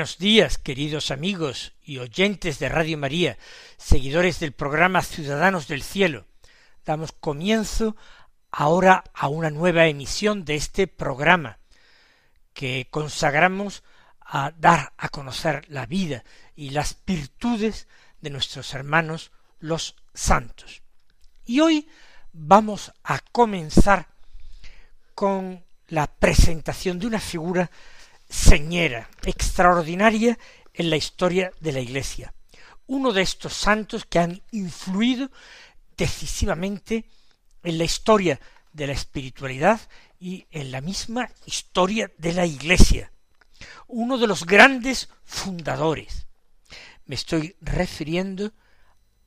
Buenos días, queridos amigos y oyentes de Radio María, seguidores del programa Ciudadanos del Cielo. Damos comienzo ahora a una nueva emisión de este programa que consagramos a dar a conocer la vida y las virtudes de nuestros hermanos los santos. Y hoy vamos a comenzar con la presentación de una figura señera, extraordinaria en la historia de la Iglesia. Uno de estos santos que han influido decisivamente en la historia de la espiritualidad y en la misma historia de la Iglesia. Uno de los grandes fundadores. Me estoy refiriendo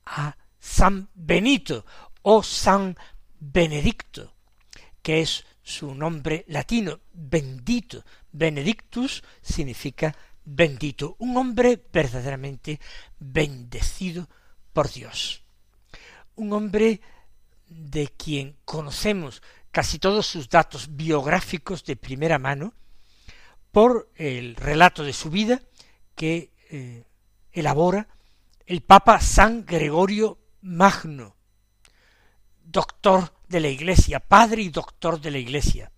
a San Benito o San Benedicto, que es su nombre latino, bendito. Benedictus significa bendito, un hombre verdaderamente bendecido por Dios. Un hombre de quien conocemos casi todos sus datos biográficos de primera mano por el relato de su vida que eh, elabora el Papa San Gregorio Magno, doctor de la Iglesia, padre y doctor de la Iglesia.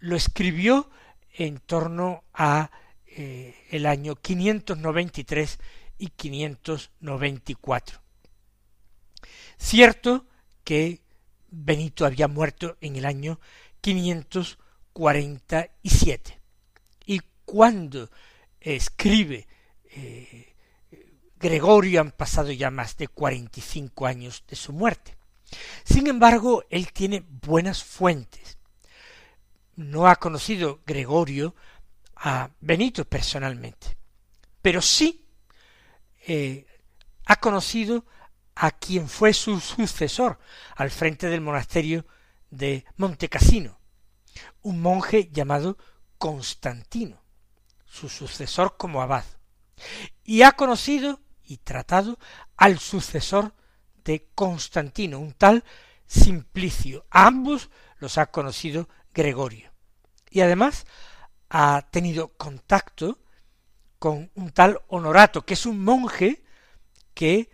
Lo escribió en torno a eh, el año 593 y 594. Cierto que Benito había muerto en el año 547 y cuando escribe eh, Gregorio han pasado ya más de 45 años de su muerte. Sin embargo, él tiene buenas fuentes. No ha conocido Gregorio a Benito personalmente, pero sí eh, ha conocido a quien fue su sucesor al frente del monasterio de Montecassino, un monje llamado Constantino, su sucesor como abad, y ha conocido y tratado al sucesor de Constantino, un tal Simplicio. Ambos los ha conocido Gregorio. Y además ha tenido contacto con un tal Honorato, que es un monje que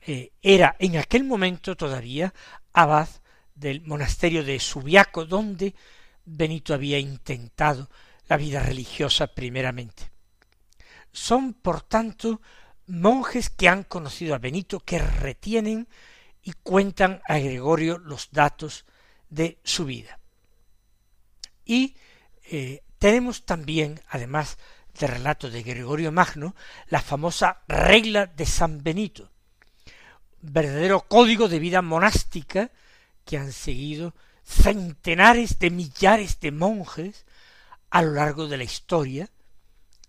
eh, era en aquel momento todavía abad del monasterio de Subiaco, donde Benito había intentado la vida religiosa primeramente. Son, por tanto, monjes que han conocido a Benito, que retienen y cuentan a Gregorio los datos de su vida. Y eh, tenemos también, además del relato de Gregorio Magno, la famosa regla de San Benito, verdadero código de vida monástica que han seguido centenares de millares de monjes a lo largo de la historia,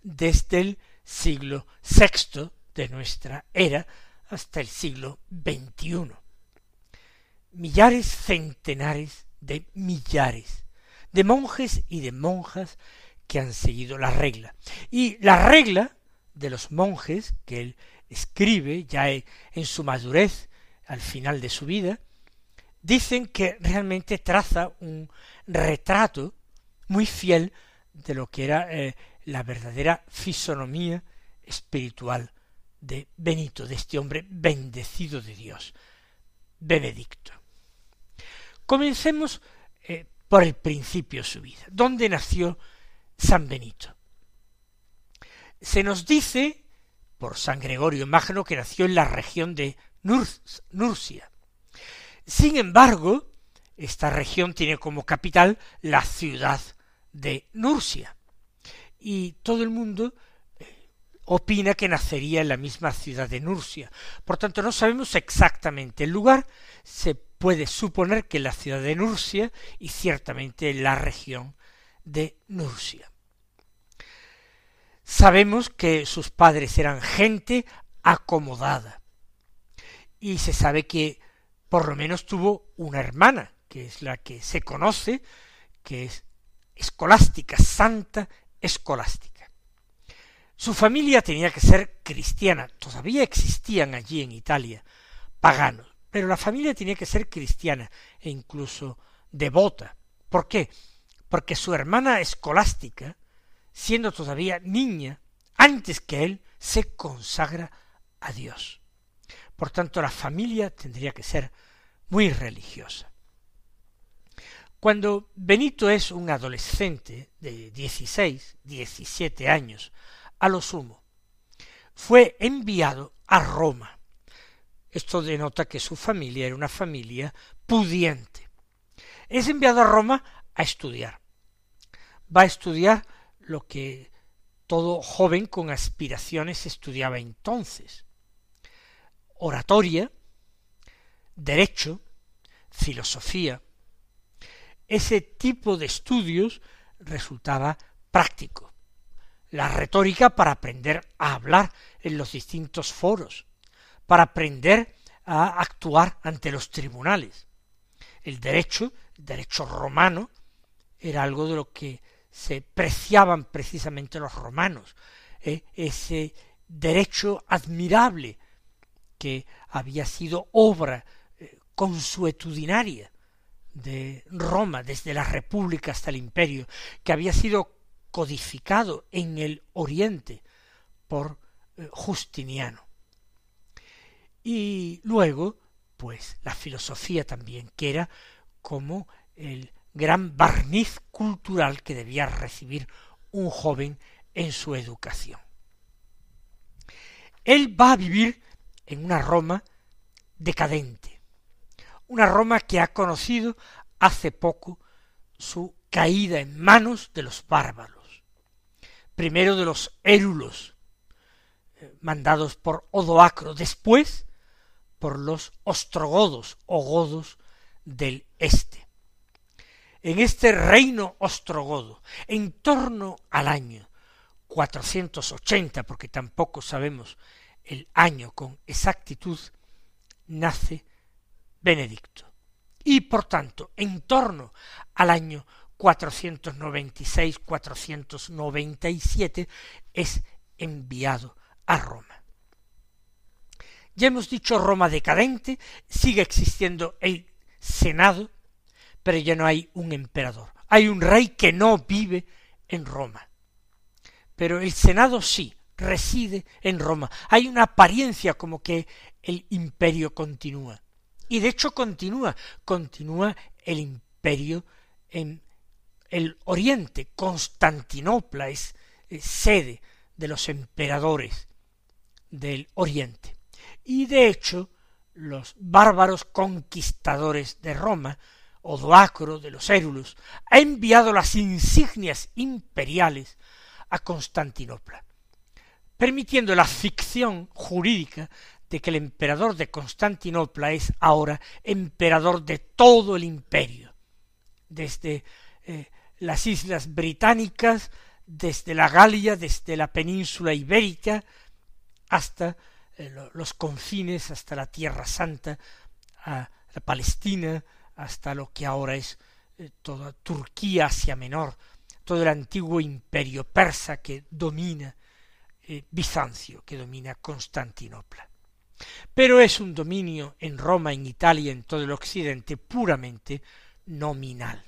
desde el siglo VI de nuestra era hasta el siglo XXI. Millares, centenares de millares de monjes y de monjas que han seguido la regla. Y la regla de los monjes que él escribe ya en su madurez al final de su vida, dicen que realmente traza un retrato muy fiel de lo que era eh, la verdadera fisonomía espiritual de Benito, de este hombre bendecido de Dios, Benedicto. Comencemos por el principio de su vida. ¿Dónde nació San Benito? Se nos dice por San Gregorio Magno que nació en la región de Nurcia. Sin embargo, esta región tiene como capital la ciudad de Nursia. Y todo el mundo eh, opina que nacería en la misma ciudad de Nursia. Por tanto, no sabemos exactamente el lugar, se puede suponer que la ciudad de Nursia y ciertamente la región de Nursia. Sabemos que sus padres eran gente acomodada y se sabe que por lo menos tuvo una hermana, que es la que se conoce, que es escolástica, santa escolástica. Su familia tenía que ser cristiana, todavía existían allí en Italia paganos, pero la familia tenía que ser cristiana e incluso devota. ¿Por qué? Porque su hermana escolástica, siendo todavía niña, antes que él, se consagra a Dios. Por tanto, la familia tendría que ser muy religiosa. Cuando Benito es un adolescente de 16, 17 años, a lo sumo, fue enviado a Roma. Esto denota que su familia era una familia pudiente. Es enviado a Roma a estudiar. Va a estudiar lo que todo joven con aspiraciones estudiaba entonces. Oratoria, derecho, filosofía, ese tipo de estudios resultaba práctico. La retórica para aprender a hablar en los distintos foros, para aprender a actuar ante los tribunales. El derecho, el derecho romano, era algo de lo que se preciaban precisamente los romanos, ¿eh? ese derecho admirable que había sido obra eh, consuetudinaria de Roma, desde la República hasta el Imperio, que había sido codificado en el Oriente por eh, Justiniano. Y luego, pues, la filosofía también, que era como el gran barniz cultural que debía recibir un joven en su educación. Él va a vivir en una Roma decadente, una Roma que ha conocido hace poco su caída en manos de los bárbaros, primero de los érulos, eh, mandados por Odoacro, después por los ostrogodos o godos del este. En este reino ostrogodo, en torno al año 480, porque tampoco sabemos el año con exactitud, nace Benedicto. Y por tanto, en torno al año 496-497 es enviado a Roma. Ya hemos dicho Roma decadente, sigue existiendo el Senado, pero ya no hay un emperador. Hay un rey que no vive en Roma. Pero el Senado sí, reside en Roma. Hay una apariencia como que el imperio continúa. Y de hecho continúa, continúa el imperio en el oriente. Constantinopla es, sede de los emperadores del oriente. Y de hecho, los bárbaros conquistadores de Roma, Odoacro de los Érulos, ha enviado las insignias imperiales a Constantinopla, permitiendo la ficción jurídica de que el emperador de Constantinopla es ahora emperador de todo el imperio, desde eh, las islas británicas, desde la Galia, desde la península ibérica, hasta los confines, hasta la Tierra Santa, a la Palestina, hasta lo que ahora es eh, toda Turquía, Asia Menor, todo el antiguo imperio persa que domina Bizancio, que domina Constantinopla. Pero es un dominio en Roma, en Italia, en todo el occidente puramente nominal.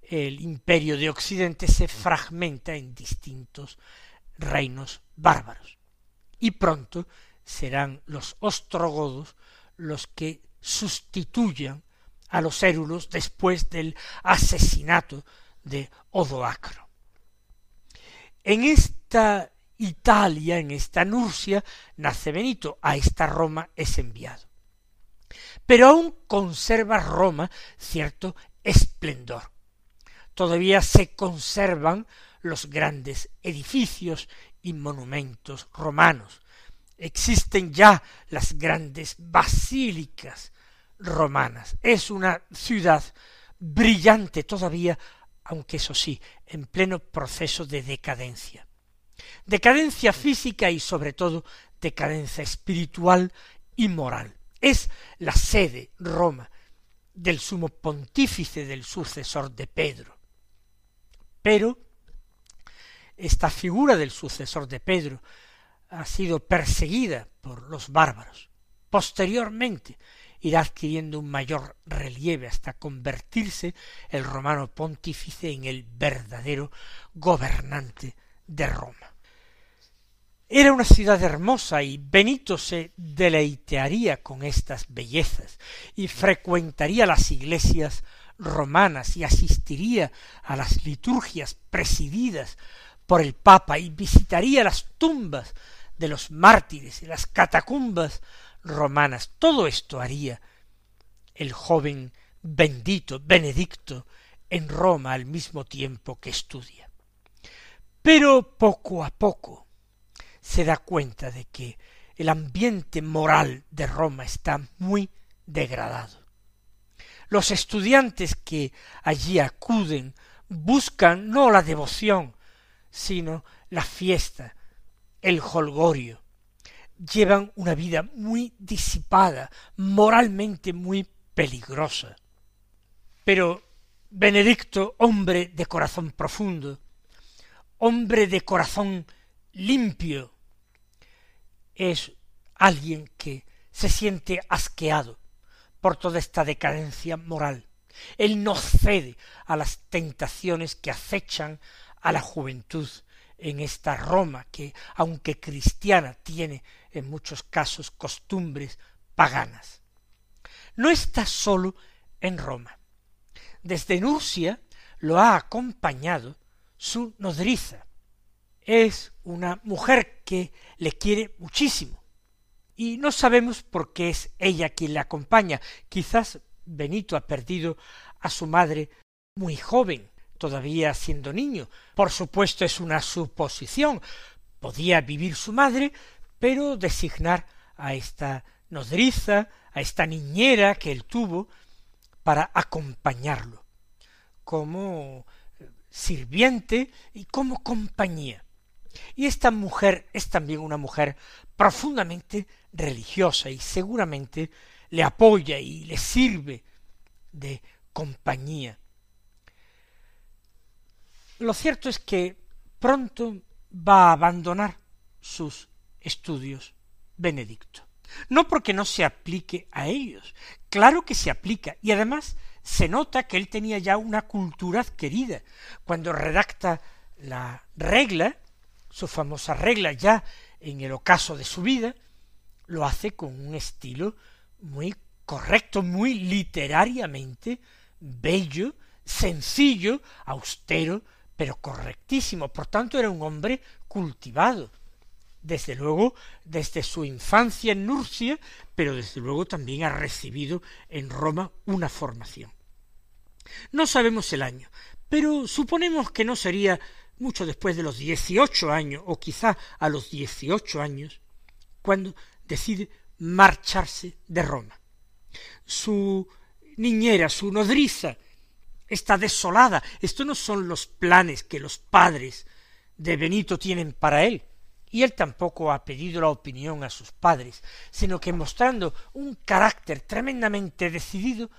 El imperio de Occidente se fragmenta en distintos reinos bárbaros. Y pronto serán los ostrogodos los que sustituyan a los érulos después del asesinato de Odoacro. En esta Italia, en esta Nursia, nace Benito, a esta Roma es enviado. Pero aún conserva Roma cierto esplendor. Todavía se conservan los grandes edificios y monumentos romanos. Existen ya las grandes basílicas romanas. Es una ciudad brillante todavía, aunque eso sí, en pleno proceso de decadencia. Decadencia física y sobre todo decadencia espiritual y moral. Es la sede, Roma, del sumo pontífice del sucesor de Pedro. Pero esta figura del sucesor de Pedro ha sido perseguida por los bárbaros. Posteriormente irá adquiriendo un mayor relieve hasta convertirse el romano pontífice en el verdadero gobernante de Roma. Era una ciudad hermosa y Benito se deleitearía con estas bellezas y frecuentaría las iglesias romanas y asistiría a las liturgias presididas por el Papa y visitaría las tumbas de los mártires y las catacumbas romanas. Todo esto haría el joven bendito Benedicto en Roma al mismo tiempo que estudia. Pero poco a poco se da cuenta de que el ambiente moral de Roma está muy degradado. Los estudiantes que allí acuden buscan no la devoción, sino la fiesta, el holgorio. Llevan una vida muy disipada, moralmente muy peligrosa. Pero Benedicto, hombre de corazón profundo, hombre de corazón limpio, es alguien que se siente asqueado por toda esta decadencia moral. Él no cede a las tentaciones que acechan a la juventud en esta Roma que, aunque cristiana, tiene en muchos casos costumbres paganas. No está solo en Roma. Desde Nurcia lo ha acompañado su nodriza, es una mujer que le quiere muchísimo. Y no sabemos por qué es ella quien le acompaña. Quizás Benito ha perdido a su madre muy joven, todavía siendo niño. Por supuesto es una suposición. Podía vivir su madre, pero designar a esta nodriza, a esta niñera que él tuvo, para acompañarlo, como sirviente y como compañía. Y esta mujer es también una mujer profundamente religiosa y seguramente le apoya y le sirve de compañía. Lo cierto es que pronto va a abandonar sus estudios Benedicto. No porque no se aplique a ellos, claro que se aplica, y además se nota que él tenía ya una cultura adquirida. Cuando redacta la regla, su famosa regla ya en el ocaso de su vida, lo hace con un estilo muy correcto, muy literariamente bello, sencillo, austero, pero correctísimo. Por tanto, era un hombre cultivado. Desde luego, desde su infancia en Nurcia, pero desde luego también ha recibido en Roma una formación. No sabemos el año, pero suponemos que no sería mucho después de los dieciocho años, o quizá a los dieciocho años, cuando decide marcharse de Roma. Su niñera, su nodriza, está desolada. Estos no son los planes que los padres de Benito tienen para él. Y él tampoco ha pedido la opinión a sus padres, sino que mostrando un carácter tremendamente decidido,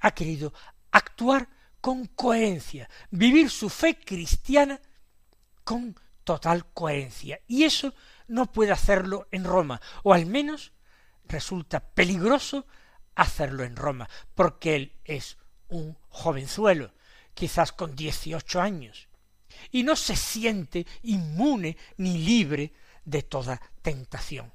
ha querido actuar con coherencia, vivir su fe cristiana con total coherencia. Y eso no puede hacerlo en Roma, o al menos resulta peligroso hacerlo en Roma, porque él es un jovenzuelo, quizás con dieciocho años, y no se siente inmune ni libre de toda tentación.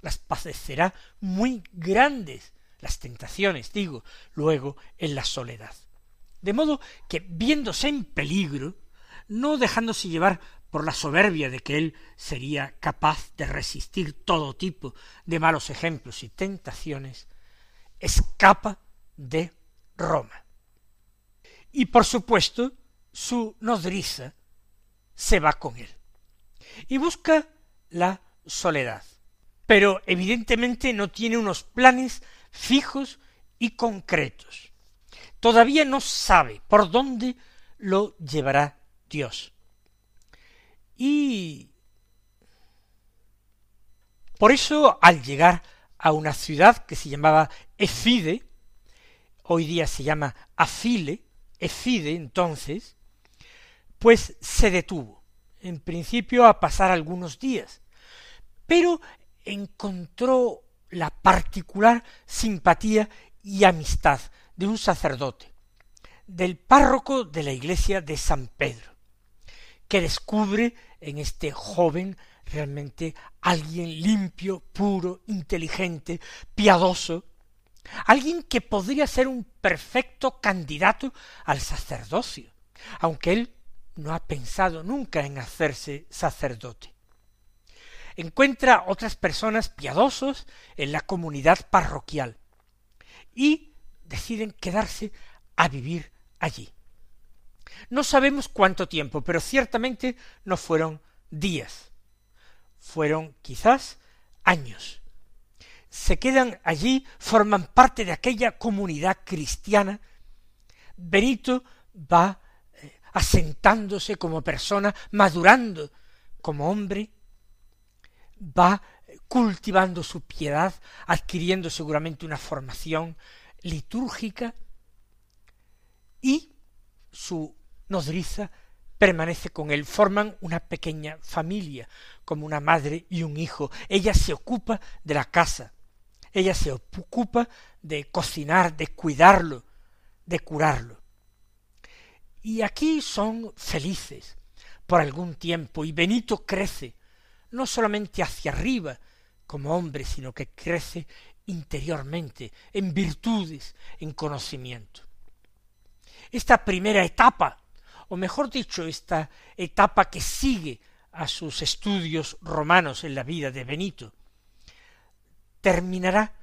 Las padecerá muy grandes, las tentaciones, digo, luego en la soledad. De modo que, viéndose en peligro, no dejándose llevar por la soberbia de que él sería capaz de resistir todo tipo de malos ejemplos y tentaciones, escapa de Roma. Y por supuesto, su nodriza se va con él. Y busca la soledad. Pero evidentemente no tiene unos planes fijos y concretos. Todavía no sabe por dónde lo llevará Dios. Y por eso al llegar a una ciudad que se llamaba Efide, hoy día se llama Afile, Efide entonces, pues se detuvo, en principio a pasar algunos días, pero encontró la particular simpatía y amistad de un sacerdote, del párroco de la iglesia de San Pedro, que descubre en este joven realmente alguien limpio, puro, inteligente, piadoso, alguien que podría ser un perfecto candidato al sacerdocio, aunque él no ha pensado nunca en hacerse sacerdote. Encuentra otras personas piadosos en la comunidad parroquial y deciden quedarse a vivir allí. No sabemos cuánto tiempo, pero ciertamente no fueron días, fueron quizás años. Se quedan allí, forman parte de aquella comunidad cristiana. Benito va eh, asentándose como persona, madurando como hombre, va cultivando su piedad, adquiriendo seguramente una formación litúrgica y su nodriza permanece con él, forman una pequeña familia, como una madre y un hijo. Ella se ocupa de la casa, ella se ocupa de cocinar, de cuidarlo, de curarlo. Y aquí son felices por algún tiempo y Benito crece, no solamente hacia arriba como hombre, sino que crece interiormente, en virtudes, en conocimiento. Esta primera etapa, o mejor dicho, esta etapa que sigue a sus estudios romanos en la vida de Benito, terminará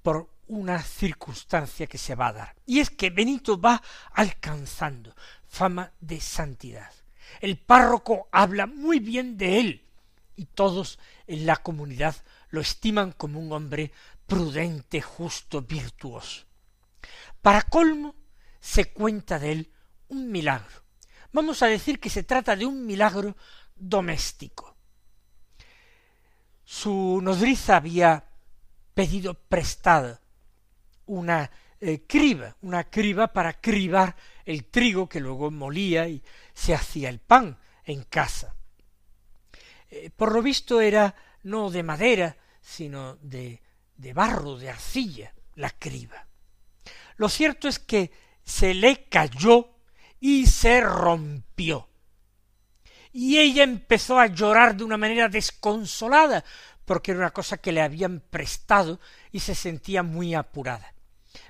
por una circunstancia que se va a dar. Y es que Benito va alcanzando fama de santidad. El párroco habla muy bien de él y todos en la comunidad lo estiman como un hombre prudente, justo, virtuoso. Para colmo, se cuenta de él un milagro. Vamos a decir que se trata de un milagro doméstico. Su nodriza había pedido prestada una eh, criba, una criba para cribar el trigo que luego molía y se hacía el pan en casa. Eh, por lo visto era no de madera, sino de, de barro, de arcilla, la criba. Lo cierto es que se le cayó y se rompió. Y ella empezó a llorar de una manera desconsolada, porque era una cosa que le habían prestado y se sentía muy apurada.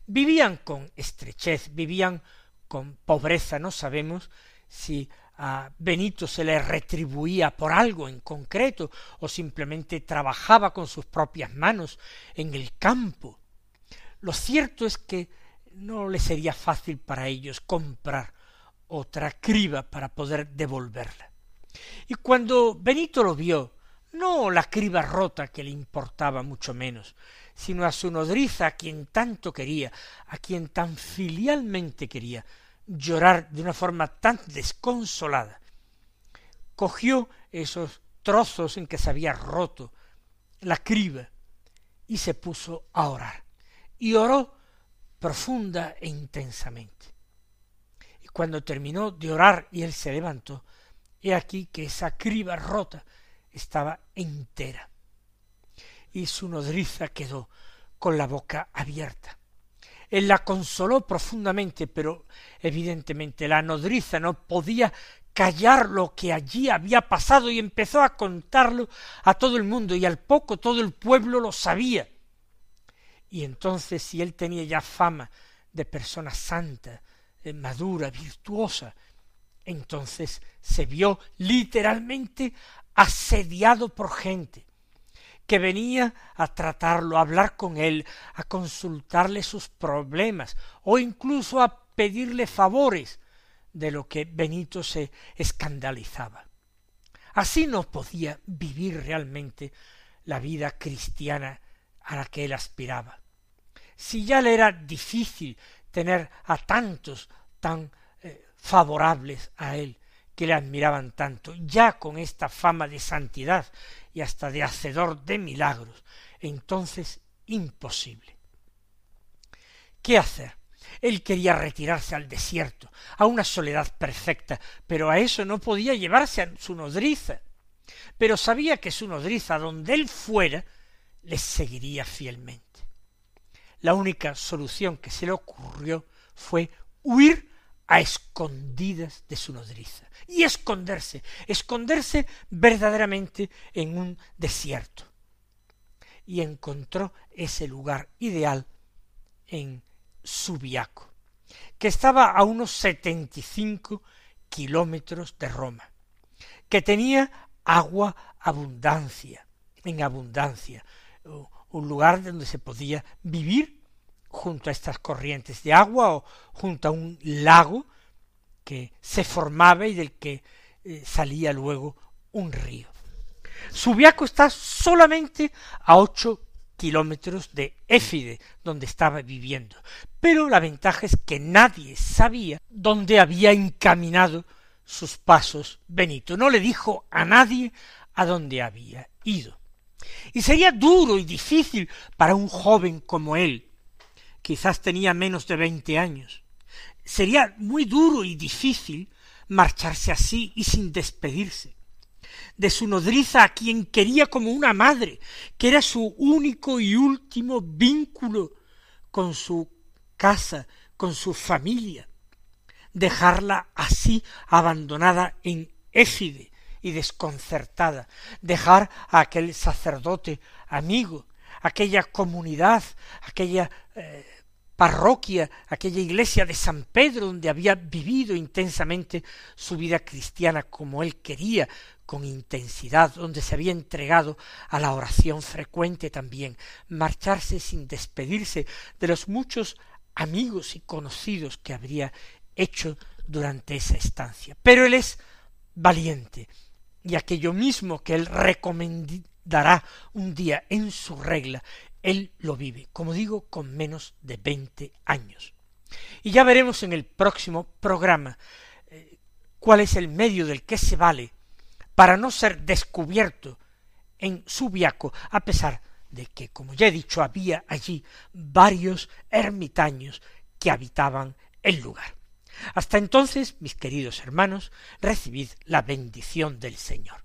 Vivían con estrechez, vivían con pobreza, no sabemos si a Benito se le retribuía por algo en concreto o simplemente trabajaba con sus propias manos en el campo. Lo cierto es que no le sería fácil para ellos comprar otra criba para poder devolverla. Y cuando Benito lo vio, no la criba rota que le importaba mucho menos, sino a su nodriza a quien tanto quería, a quien tan filialmente quería, llorar de una forma tan desconsolada, cogió esos trozos en que se había roto la criba y se puso a orar. Y oró profunda e intensamente. Y cuando terminó de orar y él se levantó, he aquí que esa criba rota estaba entera. Y su nodriza quedó con la boca abierta. Él la consoló profundamente, pero evidentemente la nodriza no podía callar lo que allí había pasado y empezó a contarlo a todo el mundo y al poco todo el pueblo lo sabía. Y entonces si él tenía ya fama de persona santa, eh, madura, virtuosa, entonces se vio literalmente asediado por gente que venía a tratarlo, a hablar con él, a consultarle sus problemas, o incluso a pedirle favores, de lo que Benito se escandalizaba. Así no podía vivir realmente la vida cristiana a la que él aspiraba. Si ya le era difícil tener a tantos tan favorables a él, que le admiraban tanto, ya con esta fama de santidad y hasta de hacedor de milagros, entonces imposible. ¿Qué hacer? Él quería retirarse al desierto, a una soledad perfecta, pero a eso no podía llevarse a su nodriza. Pero sabía que su nodriza, donde él fuera, le seguiría fielmente. La única solución que se le ocurrió fue huir a escondidas de su nodriza y esconderse, esconderse verdaderamente en un desierto. Y encontró ese lugar ideal en Subiaco, que estaba a unos setenta y cinco kilómetros de Roma, que tenía agua abundancia, en abundancia, un lugar donde se podía vivir junto a estas corrientes de agua o junto a un lago que se formaba y del que eh, salía luego un río. Subiaco está solamente a ocho kilómetros de Éfide, donde estaba viviendo. Pero la ventaja es que nadie sabía dónde había encaminado sus pasos Benito. No le dijo a nadie a dónde había ido. Y sería duro y difícil para un joven como él, quizás tenía menos de veinte años, sería muy duro y difícil marcharse así y sin despedirse de su nodriza a quien quería como una madre, que era su único y último vínculo con su casa, con su familia, dejarla así abandonada en Éfide y desconcertada, dejar a aquel sacerdote amigo, aquella comunidad, aquella eh, parroquia, aquella iglesia de San Pedro donde había vivido intensamente su vida cristiana como él quería, con intensidad, donde se había entregado a la oración frecuente también, marcharse sin despedirse de los muchos amigos y conocidos que habría hecho durante esa estancia. Pero él es valiente, y aquello mismo que él recomendará un día en su regla, él lo vive, como digo, con menos de veinte años. Y ya veremos en el próximo programa eh, cuál es el medio del que se vale para no ser descubierto en Subiaco, a pesar de que, como ya he dicho, había allí varios ermitaños que habitaban el lugar. Hasta entonces, mis queridos hermanos, recibid la bendición del Señor.